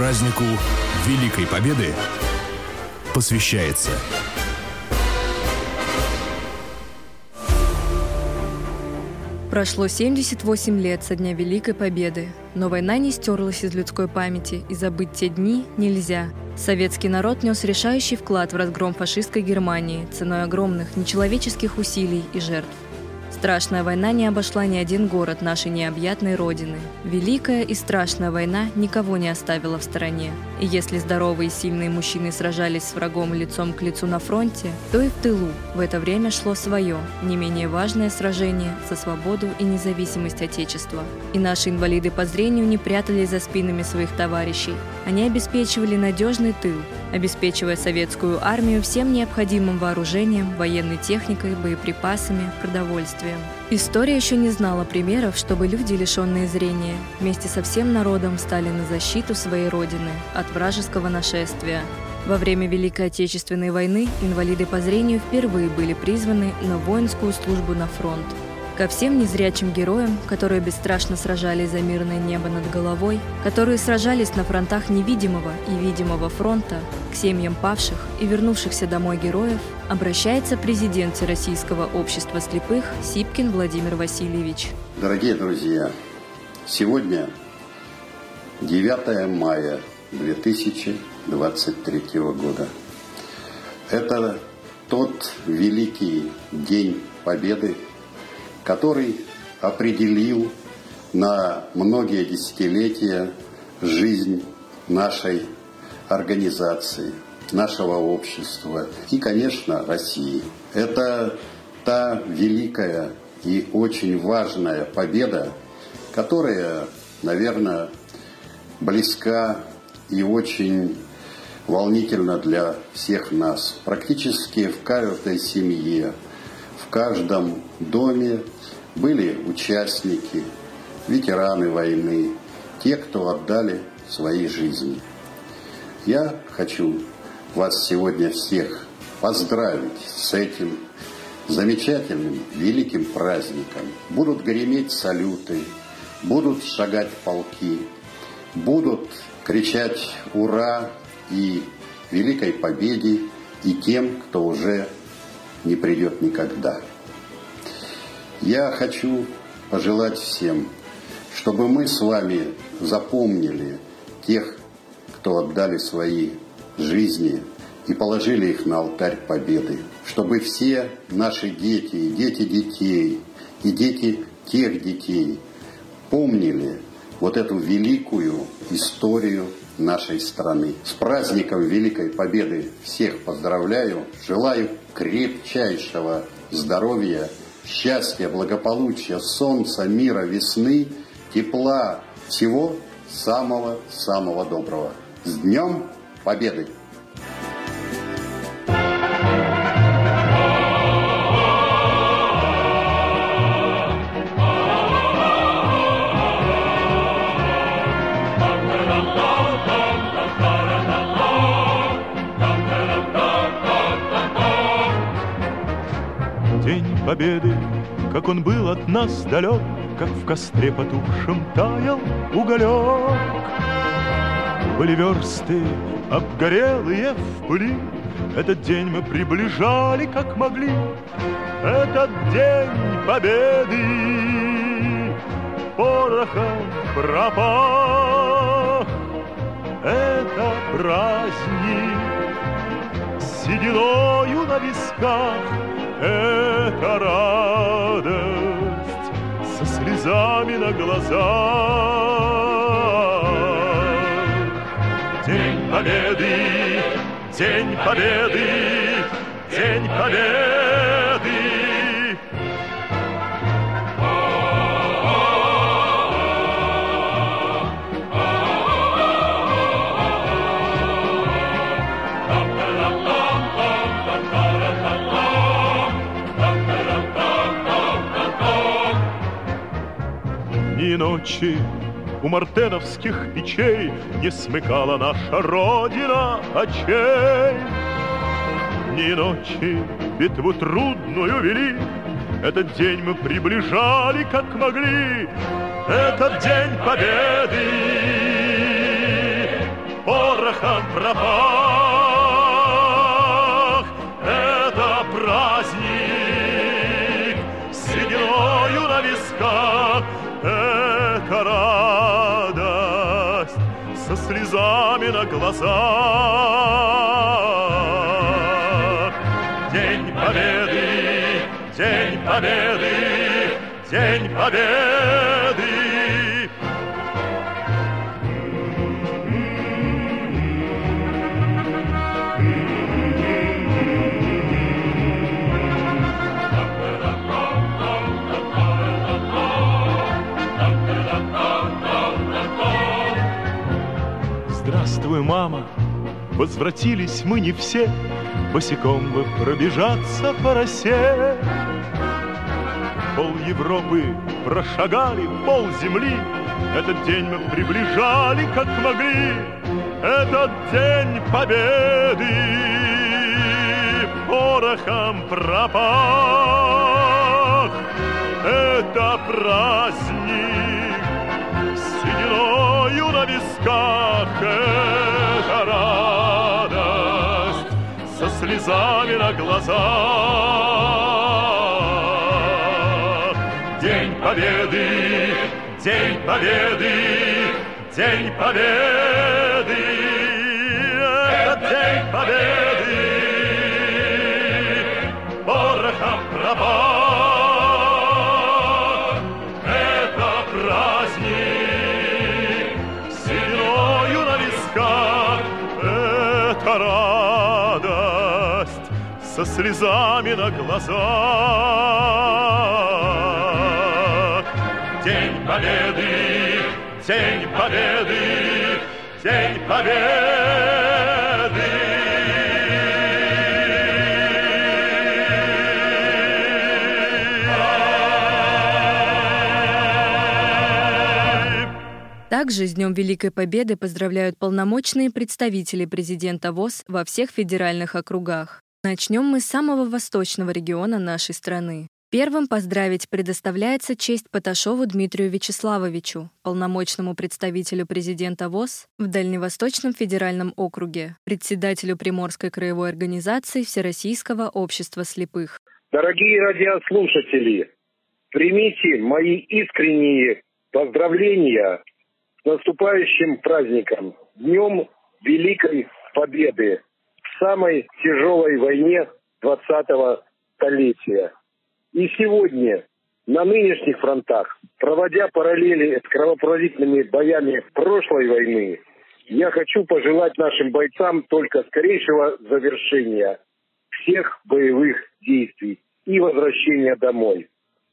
празднику Великой Победы посвящается. Прошло 78 лет со дня Великой Победы, но война не стерлась из людской памяти, и забыть те дни нельзя. Советский народ нес решающий вклад в разгром фашистской Германии ценой огромных нечеловеческих усилий и жертв. Страшная война не обошла ни один город нашей необъятной родины. Великая и страшная война никого не оставила в стороне. И если здоровые и сильные мужчины сражались с врагом лицом к лицу на фронте, то и в тылу в это время шло свое, не менее важное сражение за свободу и независимость Отечества. И наши инвалиды по зрению не прятались за спинами своих товарищей. Они обеспечивали надежный тыл, обеспечивая советскую армию всем необходимым вооружением, военной техникой, боеприпасами, продовольствием. История еще не знала примеров, чтобы люди, лишенные зрения, вместе со всем народом стали на защиту своей родины от вражеского нашествия. Во время Великой Отечественной войны инвалиды по зрению впервые были призваны на воинскую службу на фронт – ко всем незрячим героям, которые бесстрашно сражались за мирное небо над головой, которые сражались на фронтах невидимого и видимого фронта, к семьям павших и вернувшихся домой героев, обращается президент Российского общества слепых Сипкин Владимир Васильевич. Дорогие друзья, сегодня 9 мая 2023 года. Это тот великий день Победы который определил на многие десятилетия жизнь нашей организации, нашего общества и, конечно, России. Это та великая и очень важная победа, которая, наверное, близка и очень волнительна для всех нас. Практически в каждой семье, в каждом доме были участники, ветераны войны, те, кто отдали свои жизни. Я хочу вас сегодня всех поздравить с этим замечательным, великим праздником. Будут греметь салюты, будут шагать полки, будут кричать «Ура!» и «Великой Победе!» и тем, кто уже не придет никогда. Я хочу пожелать всем, чтобы мы с вами запомнили тех, кто отдали свои жизни и положили их на алтарь победы. Чтобы все наши дети, и дети детей, и дети тех детей помнили вот эту великую историю нашей страны. С праздником Великой Победы всех поздравляю. Желаю крепчайшего здоровья счастья, благополучия, солнца, мира, весны, тепла, всего самого-самого доброго. С Днем Победы! Победы, Как он был от нас далек, Как в костре потухшем таял уголек. Были версты, обгорелые в пыли, Этот день мы приближали, как могли, Этот день победы порохом пропах. Это праздник сединою на висках, это радость со слезами на глазах. День Победы, День Победы, День Победы. Ночи у мартеновских печей Не смыкала наша Родина очей. Ни ночи битву трудную вели, Этот день мы приближали, как могли, Этот день победы. пропах. Слезами на глазах. День Победы, День Победы, День Победы. Здравствуй, мама, возвратились мы не все, Босиком бы пробежаться по росе. Пол Европы прошагали, пол земли, Этот день мы приближали, как могли, Этот день победы порохом пропах. Это праздник сединою на висках, Это радость со слезами на глазах. День Победы, День Победы, День Победы, это День Победы, порохом пропах. Со слезами на глазах. День Победы, День Победы, День Победы. Также с Днем Великой Победы поздравляют полномочные представители президента ВОЗ во всех федеральных округах. Начнем мы с самого восточного региона нашей страны. Первым поздравить предоставляется честь Поташову Дмитрию Вячеславовичу, полномочному представителю президента ВОЗ в Дальневосточном федеральном округе, председателю Приморской краевой организации Всероссийского общества слепых. Дорогие радиослушатели, примите мои искренние поздравления с наступающим праздником, Днем Великой Победы самой тяжелой войне 20-го столетия. И сегодня на нынешних фронтах, проводя параллели с кровопролитными боями прошлой войны, я хочу пожелать нашим бойцам только скорейшего завершения всех боевых действий и возвращения домой.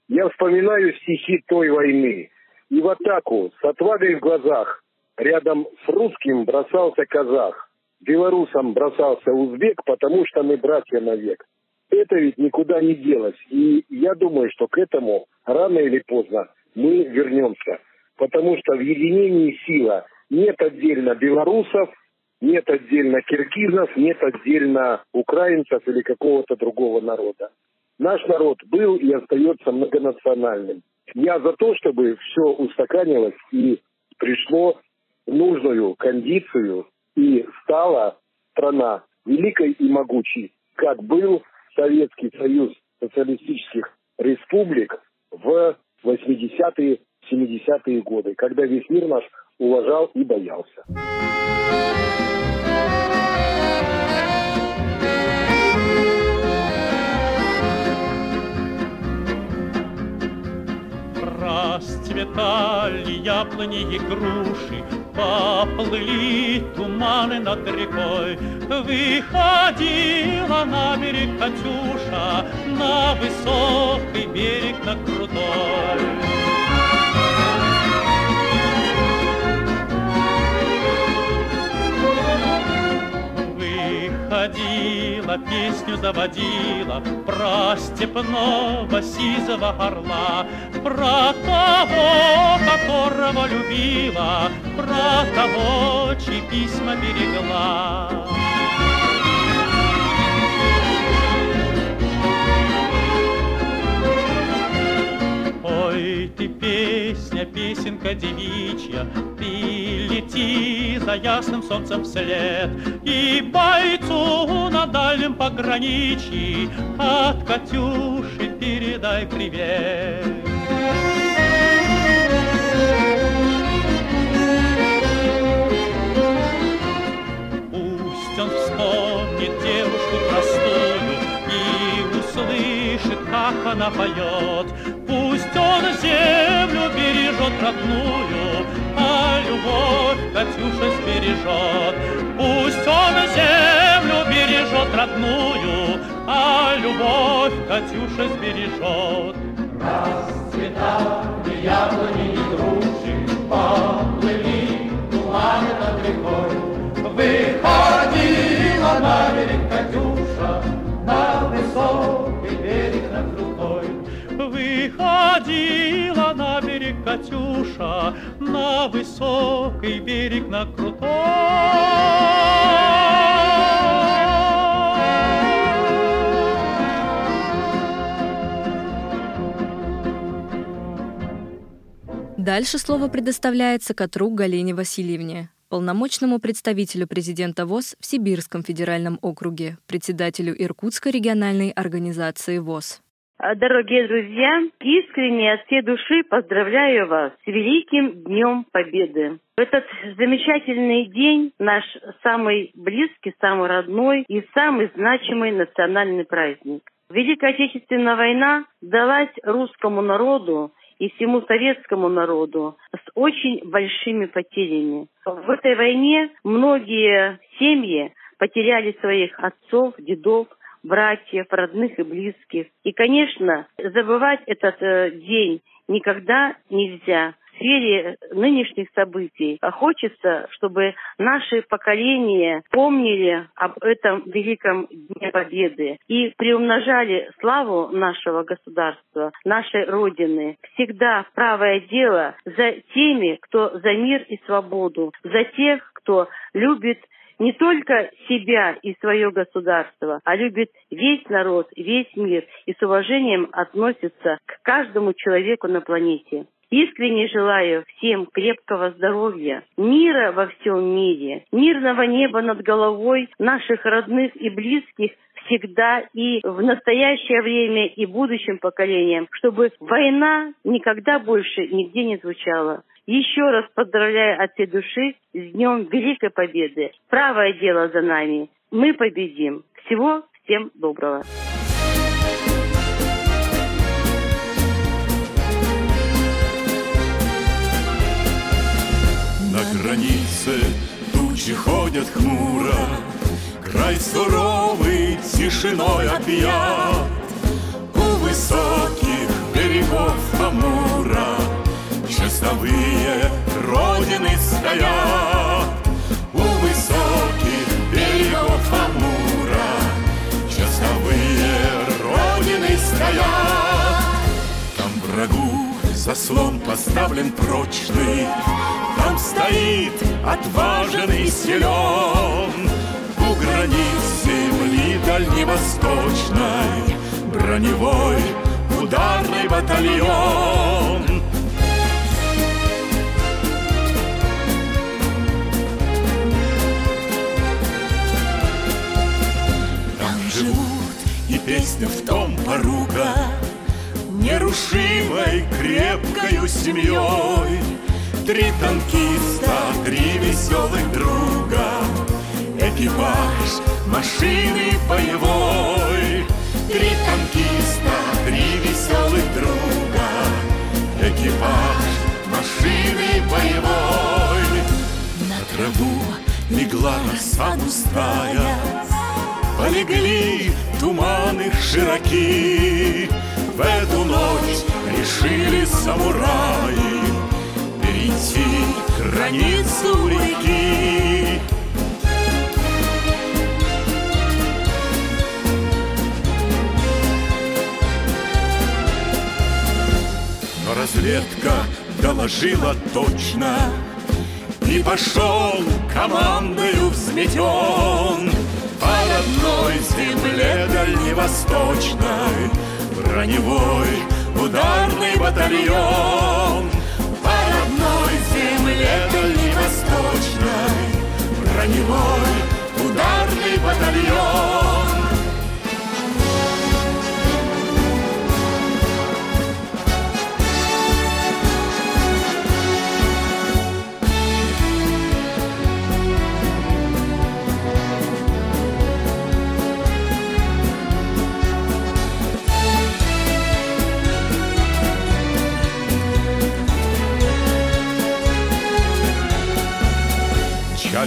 Я вспоминаю стихи той войны, и в атаку с отвагой в глазах рядом с русским бросался казах. Белорусам бросался узбек, потому что мы братья навек. Это ведь никуда не делось. И я думаю, что к этому рано или поздно мы вернемся. Потому что в единении сила. Нет отдельно белорусов, нет отдельно киргизов, нет отдельно украинцев или какого-то другого народа. Наш народ был и остается многонациональным. Я за то, чтобы все устаканилось и пришло нужную кондицию и стала страна великой и могучей, как был Советский Союз Социалистических Республик в 80-е, 70-е годы, когда весь мир наш уважал и боялся. Расцветали яблони и груши, Поплыли туманы над рекой. Выходила на берег Катюша, На высокий берег, на крутой. Выходила, песню заводила Про степного сизого орла Про того, которого любила Про того, чьи письма берегла песня, песенка девичья, Ты лети за ясным солнцем вслед. И бойцу на дальнем пограничье от Катюши передай привет. Пусть он вспомнит девушку простую и услышит, как она поет. Пусть он землю бережет родную, а любовь Катюша сбережет. Пусть он землю бережет родную, а любовь Катюша сбережет. Расцветали яблони и груши, поплыли туманы над рекой. Выходила на берег Выходила на берег Катюша, на высокий берег, на Дальше слово предоставляется Катру Галине Васильевне, полномочному представителю президента ВОЗ в Сибирском федеральном округе, председателю Иркутской региональной организации ВОЗ. А, Дорогие друзья, искренне от всей души поздравляю вас с Великим Днем Победы. Этот замечательный день наш самый близкий, самый родной и самый значимый национальный праздник. Великая Отечественная война далась русскому народу и всему советскому народу с очень большими потерями. В этой войне многие семьи потеряли своих отцов, дедов, братьев, родных и близких. И, конечно, забывать этот э, день никогда нельзя в сфере нынешних событий. Хочется, чтобы наши поколения помнили об этом великом Дне Победы и приумножали славу нашего государства, нашей Родины. Всегда правое дело за теми, кто за мир и свободу, за тех, кто любит не только себя и свое государство, а любит весь народ, весь мир и с уважением относится к каждому человеку на планете. Искренне желаю всем крепкого здоровья, мира во всем мире, мирного неба над головой наших родных и близких всегда и в настоящее время и будущим поколениям, чтобы война никогда больше нигде не звучала. Еще раз поздравляю от всей души с Днем Великой Победы. Правое дело за нами. Мы победим. Всего всем доброго. На границе тучи ходят хмуро, Край суровый тишиной объят. У высоких берегов Амура Часовые родины стоят. У высоких берегов Амура Часовые родины стоят. Там врагу заслон поставлен прочный, Там стоит отважен и силен. У границ земли дальневосточной Броневой ударный батальон. Песня в том поруга Нерушимой крепкою семьей. Три танкиста, три веселых друга Экипаж машины боевой. Три танкиста, три веселых друга Экипаж машины боевой. На траву легла роса густая Полегли туманы широки. В эту ночь решили самураи Перейти границу реки. Но разведка доложила точно И пошел командою взметен родной земле дальневосточной. Броневой ударный батальон По родной земле дальневосточной. Броневой ударный батальон.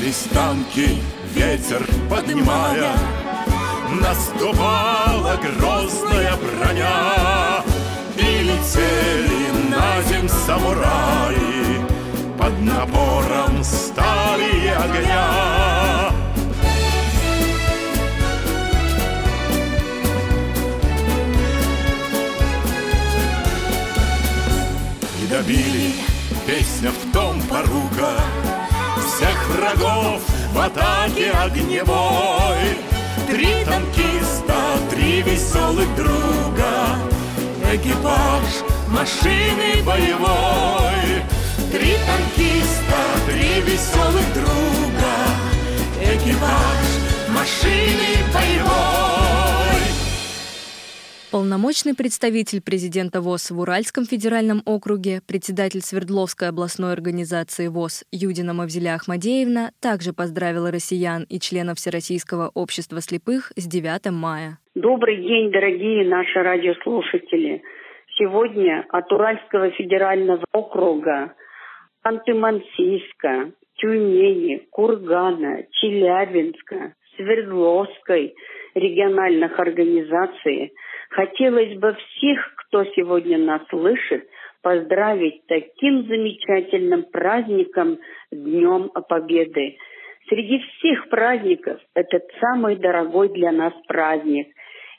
Мчались танки, ветер поднимая. Наступала грозная броня. И летели на земь самураи. Под напором стали огня. Не добили, песня в том порука Всех врагов в атаке огневой. Три танкиста, три веселых друга Экипаж машины боевой. Три танкиста, три веселых друга Экипаж машины боевой Полномочный представитель президента ВОЗ в Уральском федеральном округе, председатель Свердловской областной организации ВОЗ Юдина Мавзеля Ахмадеевна также поздравила россиян и членов Всероссийского общества слепых с 9 мая. Добрый день, дорогие наши радиослушатели. Сегодня от Уральского федерального округа, Анты-Мансийска, Тюмени, Кургана, Челябинска, Свердловской региональных организаций – Хотелось бы всех, кто сегодня нас слышит, поздравить таким замечательным праздником Днем Победы. Среди всех праздников этот самый дорогой для нас праздник.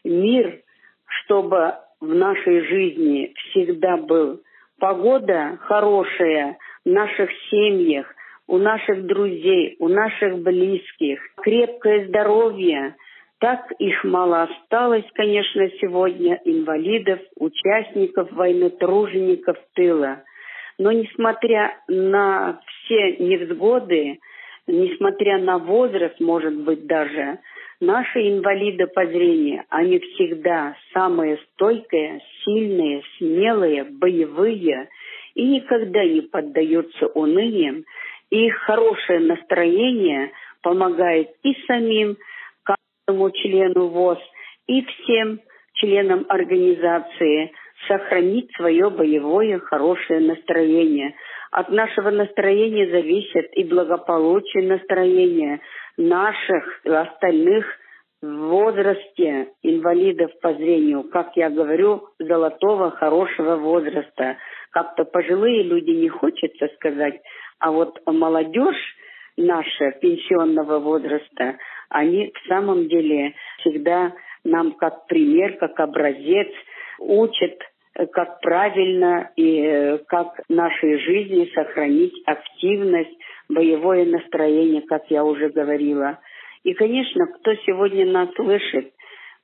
Мир, чтобы в нашей жизни всегда был. Погода хорошая в наших семьях, у наших друзей, у наших близких. Крепкое здоровье – так их мало осталось, конечно, сегодня, инвалидов, участников войны, тружеников тыла. Но несмотря на все невзгоды, несмотря на возраст, может быть, даже, наши инвалиды по зрению, они всегда самые стойкие, сильные, смелые, боевые и никогда не поддаются унынием. И их хорошее настроение помогает и самим, члену ВОЗ и всем членам организации сохранить свое боевое хорошее настроение. От нашего настроения зависит и благополучие настроения наших остальных в возрасте инвалидов по зрению, как я говорю, золотого хорошего возраста. Как-то пожилые люди не хочется сказать, а вот молодежь наша пенсионного возраста, они в самом деле всегда нам как пример, как образец учат, э, как правильно и э, как в нашей жизни сохранить активность, боевое настроение, как я уже говорила. И, конечно, кто сегодня нас слышит,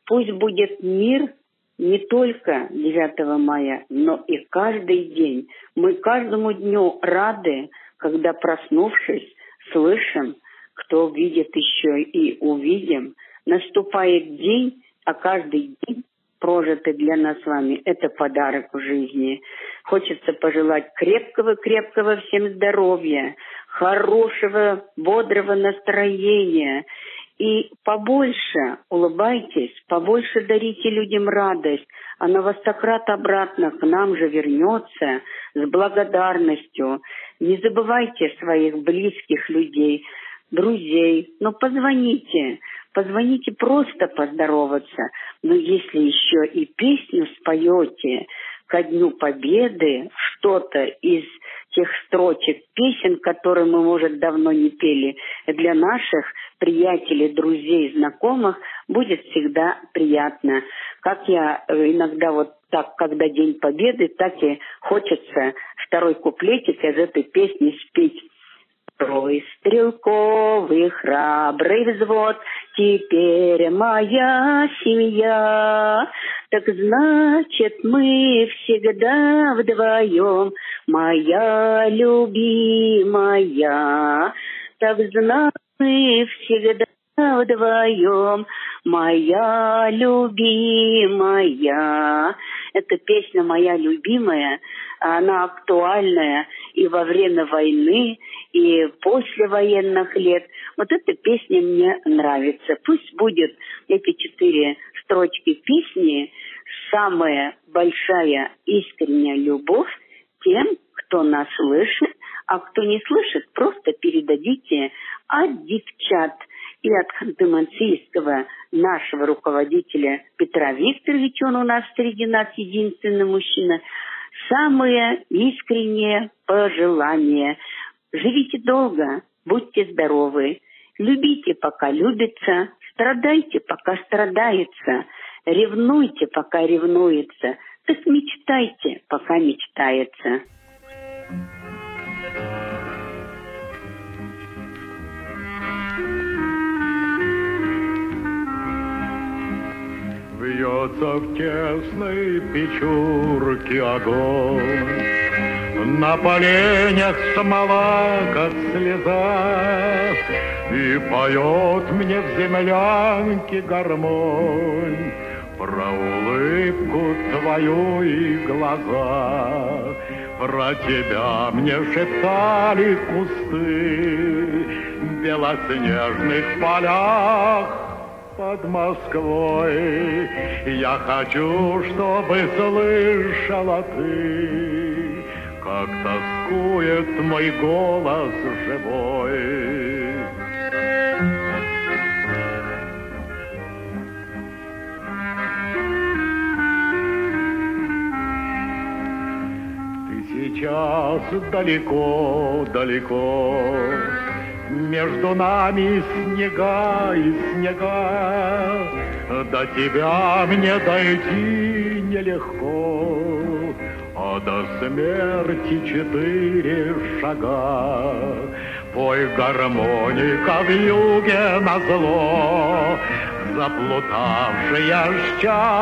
пусть будет мир не только 9 мая, но и каждый день. Мы каждому дню рады, когда, проснувшись, слышим, кто видит еще и увидим. Наступает день, а каждый день прожитый для нас с вами, это подарок в жизни. Хочется пожелать крепкого-крепкого всем здоровья, хорошего, бодрого настроения. И побольше улыбайтесь, побольше дарите людям радость. Она стократ обратно к нам же вернется с благодарностью. Не забывайте своих близких людей, друзей. Но позвоните, позвоните просто поздороваться. Но если еще и песню споете ко Дню Победы, что-то из тех строчек песен, которые мы, может, давно не пели, для наших приятелей, друзей, знакомых будет всегда приятно. Как я э, иногда вот так, когда День Победы, так и хочется второй куплетик из этой песни спеть. Трой стрелковый храбрый взвод, теперь моя семья. Так значит, мы всегда вдвоем, моя любимая. Так значит, мы всегда вдвоем, моя любимая. Эта песня моя любимая, она актуальная и во время войны, и после военных лет. Вот эта песня мне нравится. Пусть будет эти четыре строчки песни самая большая искренняя любовь тем, кто нас слышит, а кто не слышит, просто передадите от девчат и от ханты-мансийского нашего руководителя Петра Викторовича, он у нас среди нас единственный мужчина, самые искренние пожелания. Живите долго, будьте здоровы, любите, пока любится, страдайте, пока страдается, ревнуйте, пока ревнуется, так мечтайте, пока мечтается. Бьется в тесной печурке огонь, На поленях смола, как слеза, И поет мне в землянке гармонь Про улыбку твою и глаза. Про тебя мне шептали кусты В белоснежных полях под Москвой. Я хочу, чтобы слышала ты, как тоскует мой голос живой. Ты сейчас далеко-далеко, между нами снега и снега, До тебя мне дойти нелегко, А до смерти четыре шага. Пой гармоника в юге на зло, Заплутавшее счастье,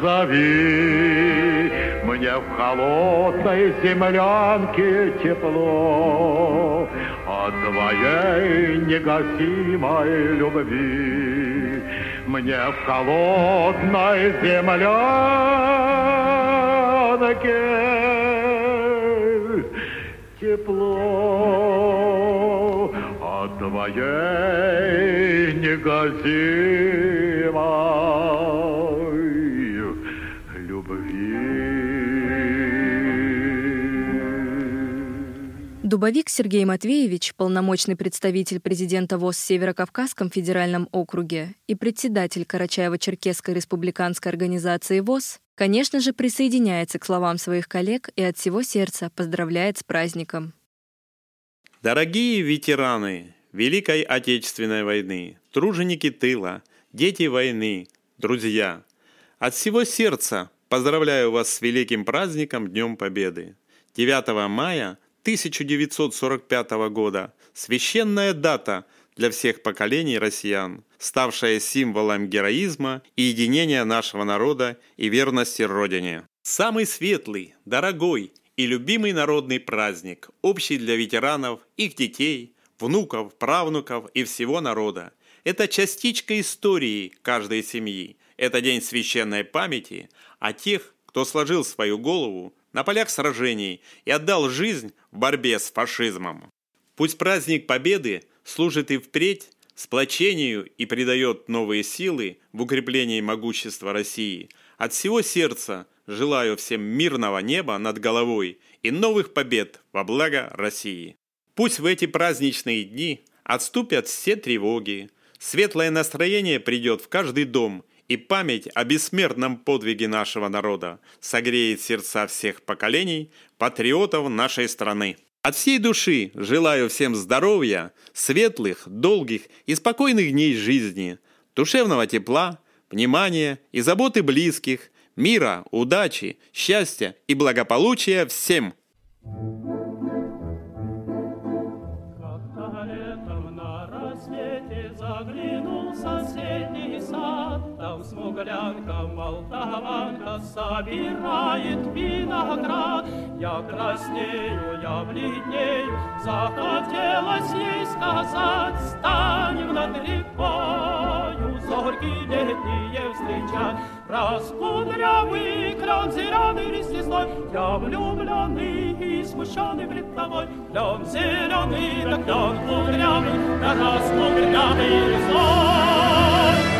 Зови мне в холодной землянке тепло. От твоей негасимой любви Мне в холодной землянке тепло. От твоей негасимой Дубовик Сергей Матвеевич, полномочный представитель президента ВОЗ в Северокавказском федеральном округе и председатель Карачаево-Черкесской республиканской организации ВОЗ, конечно же, присоединяется к словам своих коллег и от всего сердца поздравляет с праздником. Дорогие ветераны Великой Отечественной войны, труженики тыла, дети войны, друзья, от всего сердца поздравляю вас с великим праздником Днем Победы. 9 мая – 1945 года, священная дата для всех поколений россиян, ставшая символом героизма и единения нашего народа и верности Родине. Самый светлый, дорогой и любимый народный праздник, общий для ветеранов, их детей, внуков, правнуков и всего народа. Это частичка истории каждой семьи. Это день священной памяти о тех, кто сложил свою голову на полях сражений и отдал жизнь в борьбе с фашизмом. Пусть праздник Победы служит и впредь сплочению и придает новые силы в укреплении могущества России. От всего сердца желаю всем мирного неба над головой и новых побед во благо России. Пусть в эти праздничные дни отступят все тревоги, светлое настроение придет в каждый дом – и память о бессмертном подвиге нашего народа согреет сердца всех поколений патриотов нашей страны. От всей души желаю всем здоровья, светлых, долгих и спокойных дней жизни, душевного тепла, внимания и заботы близких, мира, удачи, счастья и благополучия всем! Когда смуглянка, молдаванка собирает виноград. Я краснею, я бледнею, захотелось ей сказать, станем над рекою, зорьки летние встречать. Раскудрявый кран зеленый лист лесной, я влюбленный и смущенный пред тобой. Клен зеленый, да клен кудрявый, да раскудрявый лесной.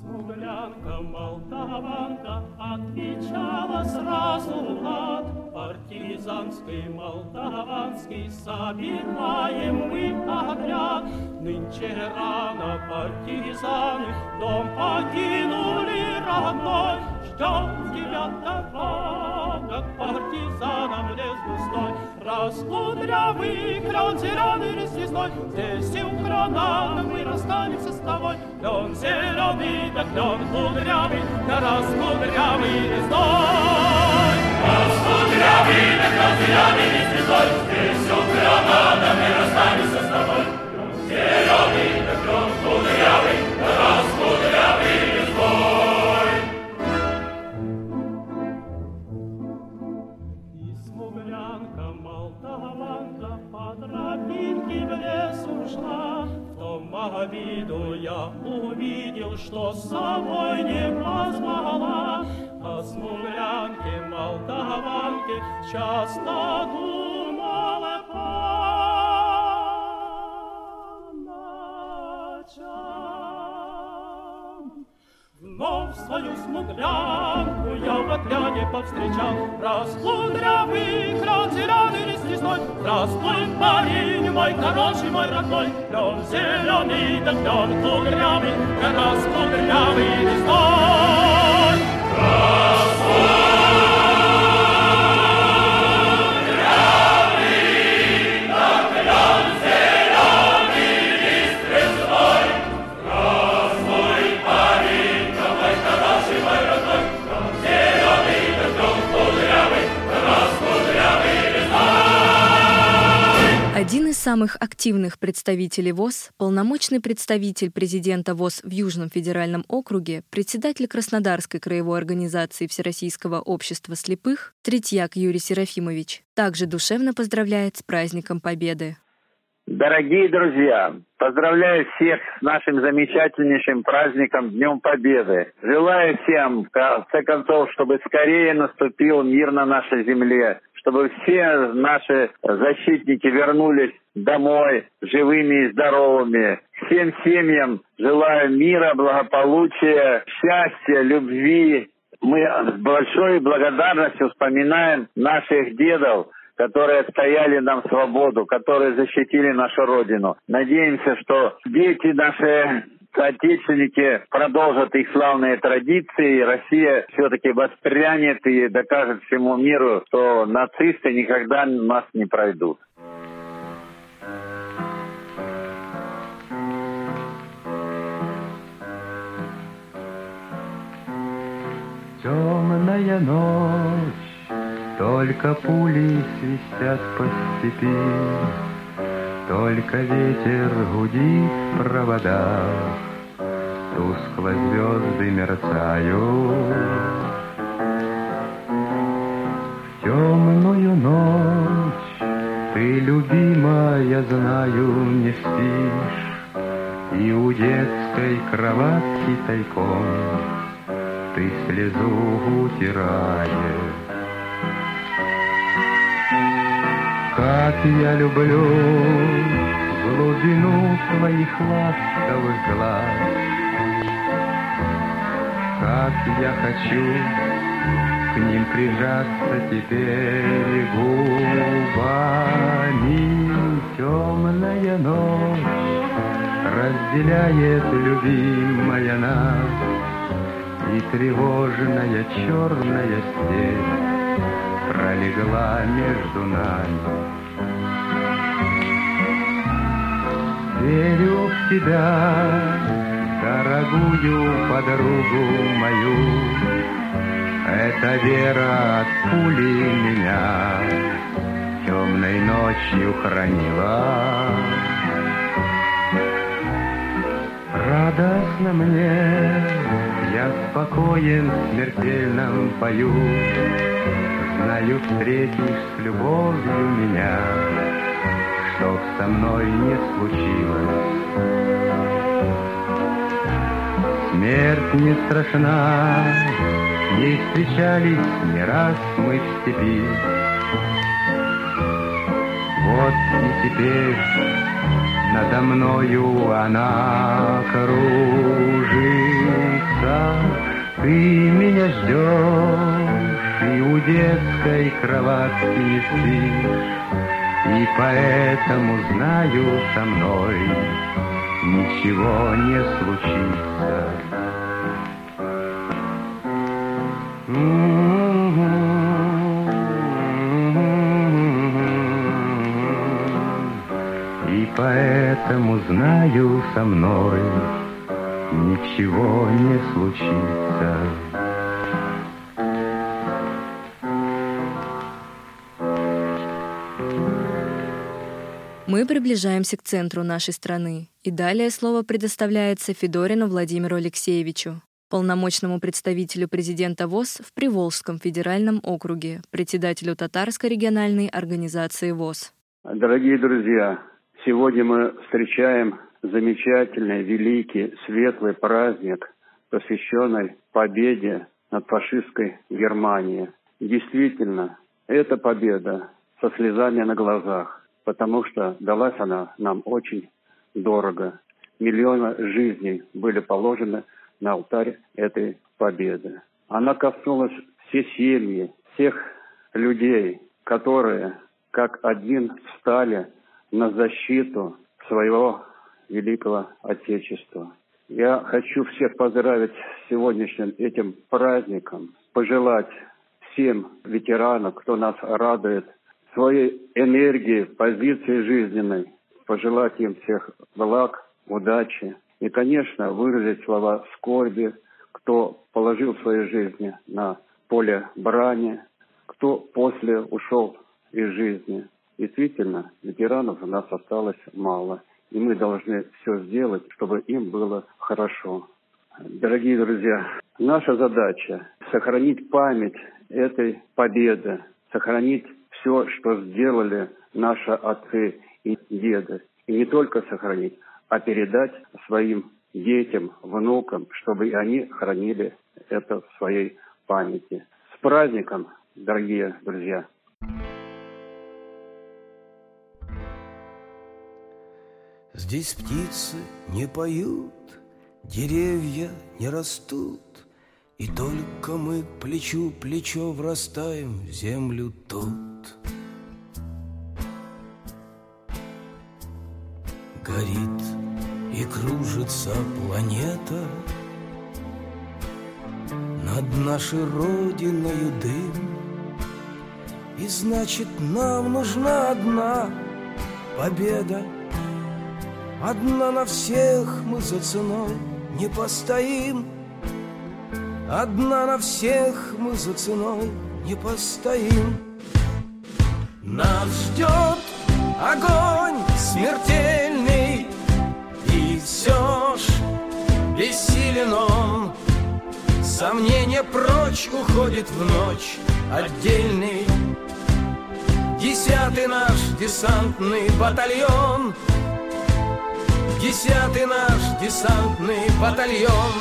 Слуглянка Молдаванка отвечала сразу ласково. Казанский, Молдаванский, собираем мы отряд. Нынче рано партизаны дом покинули родной, ждем тебя добра, как партизанам лес густой. Раскудрявый крон зеленый лесной, здесь и у крона мы расстанемся с тобой. Клен зеленый, да клен кудрявый, да раскудрявый лесной. Раскудрявый, да клен зеленый лесной, здесь у крона мы расстанемся с тобой. Клен зеленый, да клен кудрявый, да раскудрявый лесной. тропинке в лес ушла, в том обиду я увидел, что с собой не позвала. О смуглянке, молдаванке часто думала по ночам. Вновь свою смуглянку я в отряде повстречал, зеленый лист лесной. Здравствуй, парень мой, хороший мой родной, Клен зеленый, да клен кудрявый, Да раскудрявый лесной. Las самых активных представителей ВОЗ, полномочный представитель президента ВОЗ в Южном федеральном округе, председатель Краснодарской краевой организации Всероссийского общества слепых Третьяк Юрий Серафимович, также душевно поздравляет с праздником Победы. Дорогие друзья, поздравляю всех с нашим замечательнейшим праздником Днем Победы. Желаю всем, в конце концов, чтобы скорее наступил мир на нашей земле, чтобы все наши защитники вернулись домой живыми и здоровыми. Всем семьям желаю мира, благополучия, счастья, любви. Мы с большой благодарностью вспоминаем наших дедов, которые стояли нам свободу, которые защитили нашу Родину. Надеемся, что дети наши соотечественники продолжат их славные традиции, Россия все-таки воспрянет и докажет всему миру, что нацисты никогда нас не пройдут. Темная ночь, только пули свистят по степи, только ветер гудит в проводах, Тускло звезды мерцают. В темную ночь ты, любимая, знаю, не спишь, И у детской кроватки тайком Ты слезу утираешь. Как я люблю глубину твоих ласковых глаз, Как я хочу к ним прижаться теперь губами. Темная ночь разделяет любимая нас, И тревожная черная степь пролегла между нами. Верю в тебя, дорогую подругу мою, Эта вера от пули меня темной ночью хранила. Радостно мне, я спокоен в смертельном пою, Знаю, встретишь с любовью меня, Чтоб со мной не случилось. Смерть не страшна, не встречались не раз мы в степи. Вот и теперь надо мною она кружится, Ты меня ждешь, Ты у детской кроватки не спишь, И поэтому знаю со мной Ничего не случится. И поэтому знаю со мной Ничего не случится. Мы приближаемся к центру нашей страны, и далее слово предоставляется Федорину Владимиру Алексеевичу, полномочному представителю президента ВОЗ в Приволжском федеральном округе, председателю Татарской региональной организации ВОЗ. Дорогие друзья, сегодня мы встречаем замечательный, великий, светлый праздник, посвященный победе над фашистской Германией. Действительно, эта победа со слезами на глазах потому что далась она нам очень дорого. Миллионы жизней были положены на алтарь этой победы. Она коснулась все семьи, всех людей, которые как один встали на защиту своего великого Отечества. Я хочу всех поздравить с сегодняшним этим праздником, пожелать всем ветеранам, кто нас радует своей энергии, позиции жизненной, пожелать им всех благ, удачи и, конечно, выразить слова скорби, кто положил свои жизни на поле брани, кто после ушел из жизни. Действительно, ветеранов у нас осталось мало, и мы должны все сделать, чтобы им было хорошо. Дорогие друзья, наша задача – сохранить память этой победы, сохранить все, что сделали наши отцы и деды. И не только сохранить, а передать своим детям, внукам, чтобы и они хранили это в своей памяти. С праздником, дорогие друзья! Здесь птицы не поют, деревья не растут, И только мы плечу плечо врастаем в землю тут. Горит и кружится планета. Над нашей родиной дым. И значит нам нужна одна победа. Одна на всех мы за ценой не постоим. Одна на всех мы за ценой не постоим Нас ждет огонь смертельный И все ж бессилен он. Сомнение прочь уходит в ночь отдельный. Десятый наш десантный батальон. Десятый наш десантный батальон.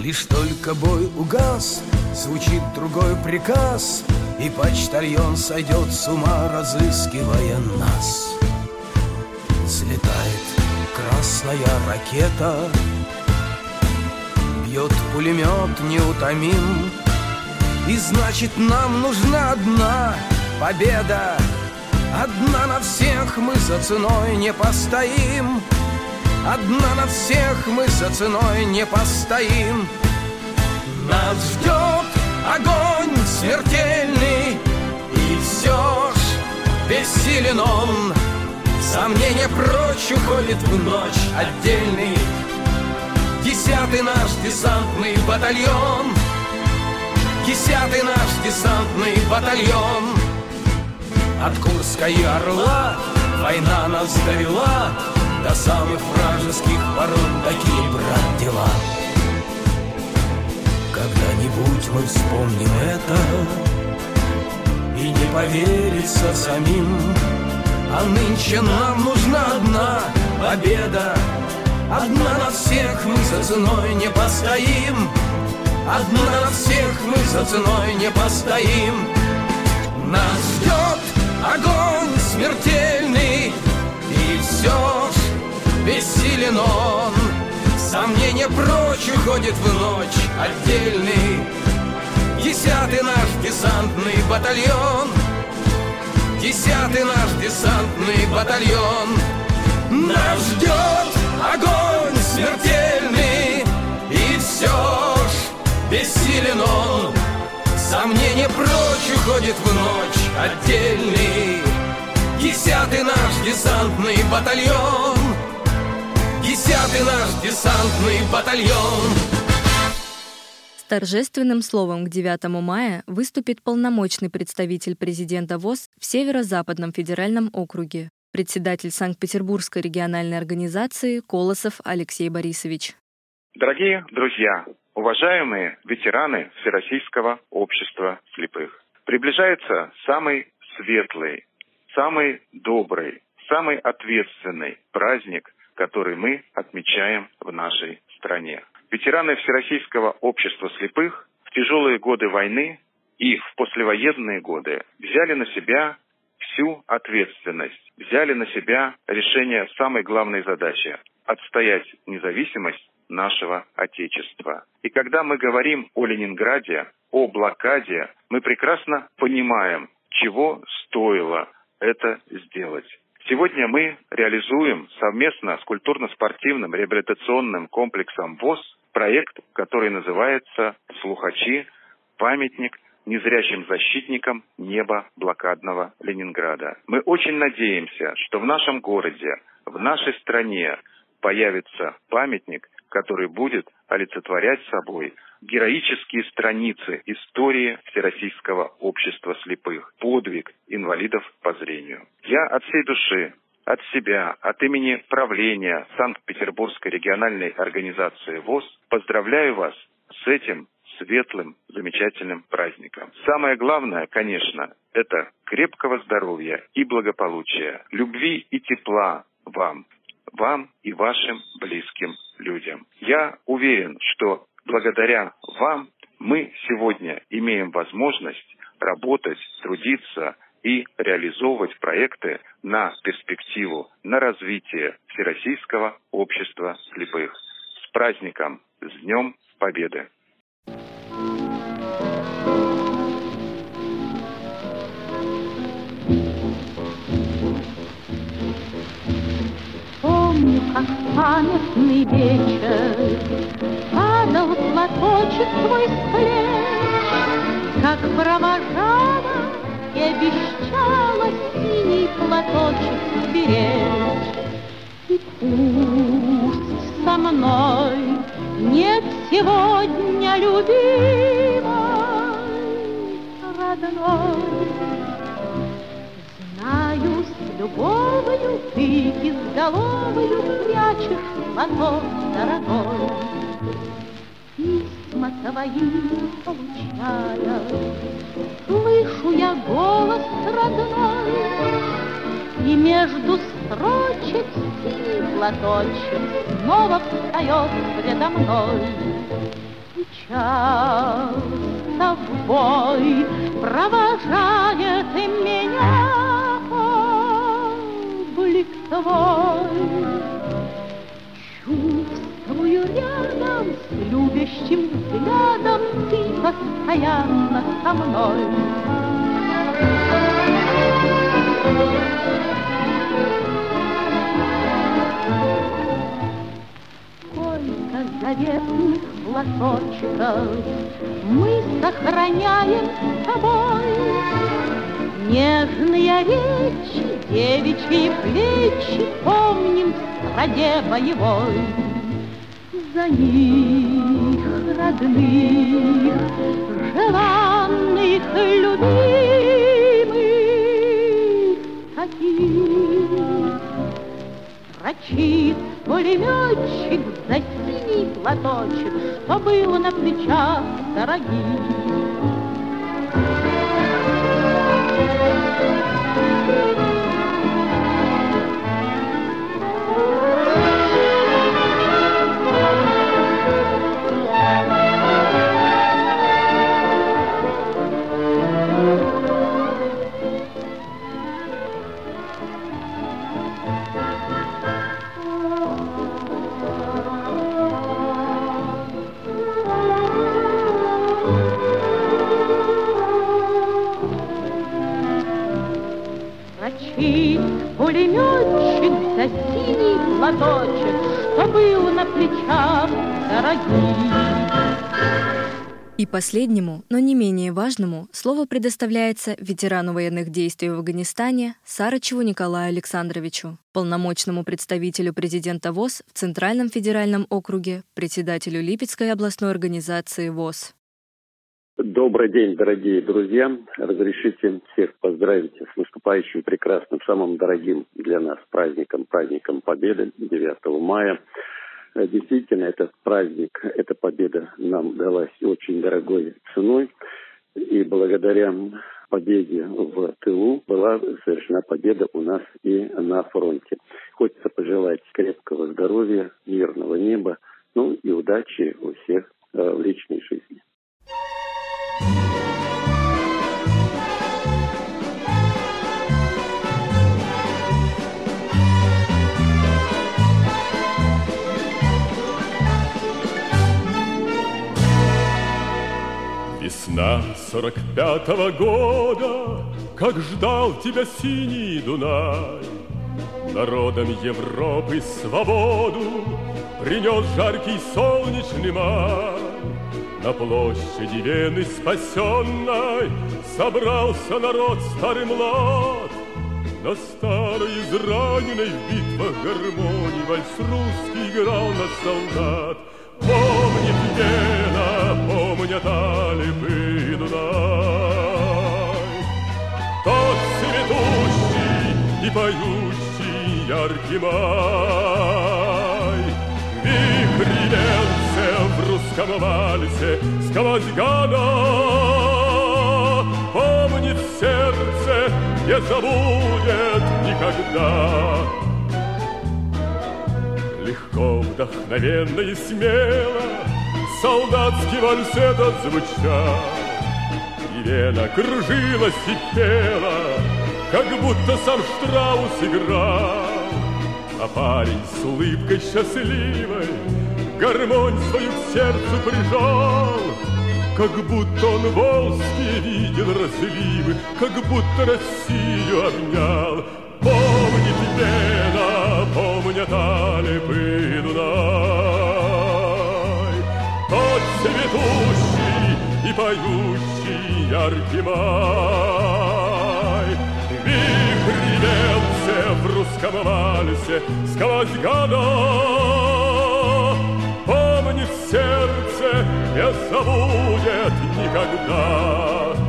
Лишь только бой угас, звучит другой приказ — и почтальон сойдет с ума, разыскивая нас. Слетает красная ракета Бьет пулемет неутомим И значит нам нужна одна победа. Одна на всех мы за ценой не постоим. Одна на всех мы за ценой не постоим Нас ждет огонь смертельный И все ж бессилен он. Сомнение прочь уходит в ночь отдельный. Десятый наш десантный батальон. Десятый наш десантный батальон. От Курска и Орла война нас довела До самых вражеских ворот такие, брат, дела когда-нибудь мы вспомним это И не поверится самим. А нынче нам нужна одна победа. Одна на всех мы за ценой не постоим. Одна на всех мы за ценой не постоим. Нас ждет огонь смертельный И все ж бессилен он Сомнение прочь уходит в ночь отдельный. Десятый наш десантный батальон. Десятый наш десантный батальон. Нас ждет огонь смертельный И все ж бессилен он. Сомнение прочь уходит в ночь отдельный. Десятый наш десантный батальон Десятый наш десантный батальон С торжественным словом к 9 мая выступит полномочный представитель президента ВОЗ в Северо-Западном федеральном округе, председатель Санкт-Петербургской региональной организации Колосов Алексей Борисович. Дорогие друзья, уважаемые ветераны Всероссийского общества слепых, приближается самый светлый, самый добрый, самый ответственный праздник, который мы отмечаем в нашей стране. Ветераны Всероссийского общества слепых в тяжелые годы войны и в послевоенные годы взяли на себя всю ответственность, взяли на себя решение самой главной задачи – отстоять независимость нашего Отечества. И когда мы говорим о Ленинграде, о блокаде, мы прекрасно понимаем, чего стоило это сделать. Сегодня мы реализуем совместно с культурно-спортивным реабилитационным комплексом ВОЗ проект, который называется «Слухачи. Памятник незрячим защитникам неба блокадного Ленинграда». Мы очень надеемся, что в нашем городе, в нашей стране появится памятник, который будет олицетворять собой героические страницы истории Всероссийского общества слепых, подвиг инвалидов по зрению. Я от всей души от себя, от имени правления Санкт-Петербургской региональной организации ВОЗ поздравляю вас с этим светлым, замечательным праздником. Самое главное, конечно, это крепкого здоровья и благополучия, любви и тепла вам, вам и вашим близким людям. Я уверен, что благодаря вам мы сегодня имеем возможность работать, трудиться и реализовывать проекты на перспективу, на развитие Всероссийского общества слепых. С праздником, с Днем Победы! Помню, как памятный вечер Падал платочек твой с плеч, Как провожала и обещала Синий платочек беречь. И пусть со мной нет сегодня любимой, родной, Знаю, с любовью ты изголовою Прячешь платок дорогой. Твои получая, Слышу я голос родной, И между строчек синий платочек Снова встает предо мной. Сейчас тобой провожает меня облик твой. Чувствую рядом с любящим взглядом Ты постоянно со мной. Сколько заветных лоточков Мы сохраняем с тобой. Нежные речи, девичьи плечи Помним в стране боевой. За них родных, желанных, любимых таких Строчит пулеметчик за синий платочек, Что было на плечах дорогих. Последнему, но не менее важному, слово предоставляется ветерану военных действий в Афганистане Сарычеву Николаю Александровичу, полномочному представителю президента ВОЗ в Центральном федеральном округе, председателю Липецкой областной организации ВОЗ. Добрый день, дорогие друзья. Разрешите всех поздравить с наступающим прекрасным, самым дорогим для нас праздником, праздником Победы 9 мая. Э, действительно, этот праздник, эта победа нам далась очень дорогой ценой. И благодаря победе в тылу была совершена победа у нас и на фронте. Хочется пожелать крепкого здоровья, мирного неба, ну и удачи у всех э, в личной жизни. Весна сорок пятого года, Как ждал тебя синий Дунай. Народом Европы свободу Принес жаркий солнечный май. На площади Вены спасенной Собрался народ старый млад. На старой израненной в битвах гармонии Вальс русский играл на солдат. Помнит Вена, помнят Алипы и поющий яркий май. Вихри венце в русском вальсе сквозь года Помнит сердце, не забудет никогда. Легко, вдохновенно и смело Солдатский вальс этот звучал. И вена кружилась и пела Как будто сам Штраус играл А парень с улыбкой счастливой Гармонь свою к сердцу прижал как будто он волжские видел разливы, Как будто Россию обнял. Помнит Вена, помнят Алипы Дунай. Тот цветущий и поющий яркий май. Венце в русском вальсе сквозь года. Помнит сердце, не забудет никогда.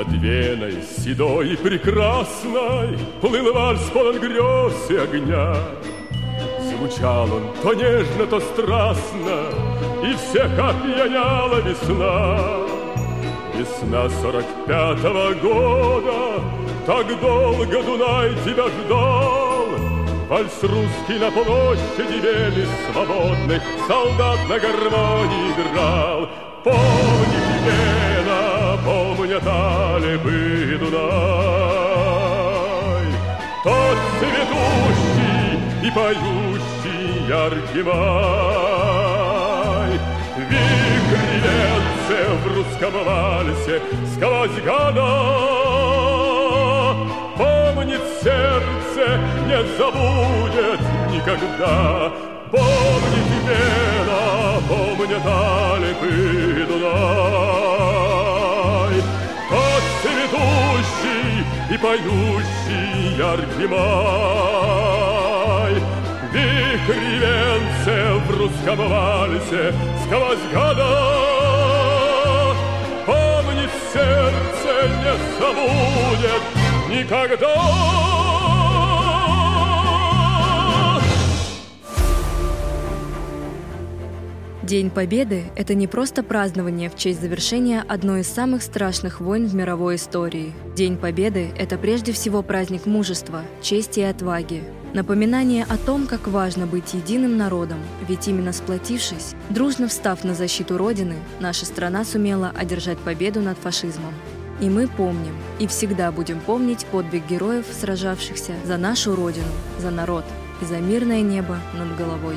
Над Веной седой и прекрасной Плыл вальс полон грез и огня. Звучал он то нежно, то страстно, И всех опьяняла весна. Весна сорок пятого года, Так долго Дунай тебя ждал. Вальс русский на площади вели свободных Солдат на гармонии играл. Помни Вена, помнят Алибы Дунай. Тот цветущий и поющий яркий май. Вихри венце в русском вальсе сквозь года. Помнит сердце, не забудет никогда. Помнит Вена, помнят Алипы Дунай. И поющий яркий май. Вихри венце в русском вальсе сквозь года. Помнит сердце, не забудет никогда. День Победы – это не просто празднование в честь завершения одной из самых страшных войн в мировой истории. День Победы – это прежде всего праздник мужества, чести и отваги. Напоминание о том, как важно быть единым народом, ведь именно сплотившись, дружно встав на защиту Родины, наша страна сумела одержать победу над фашизмом. И мы помним, и всегда будем помнить подвиг героев, сражавшихся за нашу Родину, за народ и за мирное небо над головой.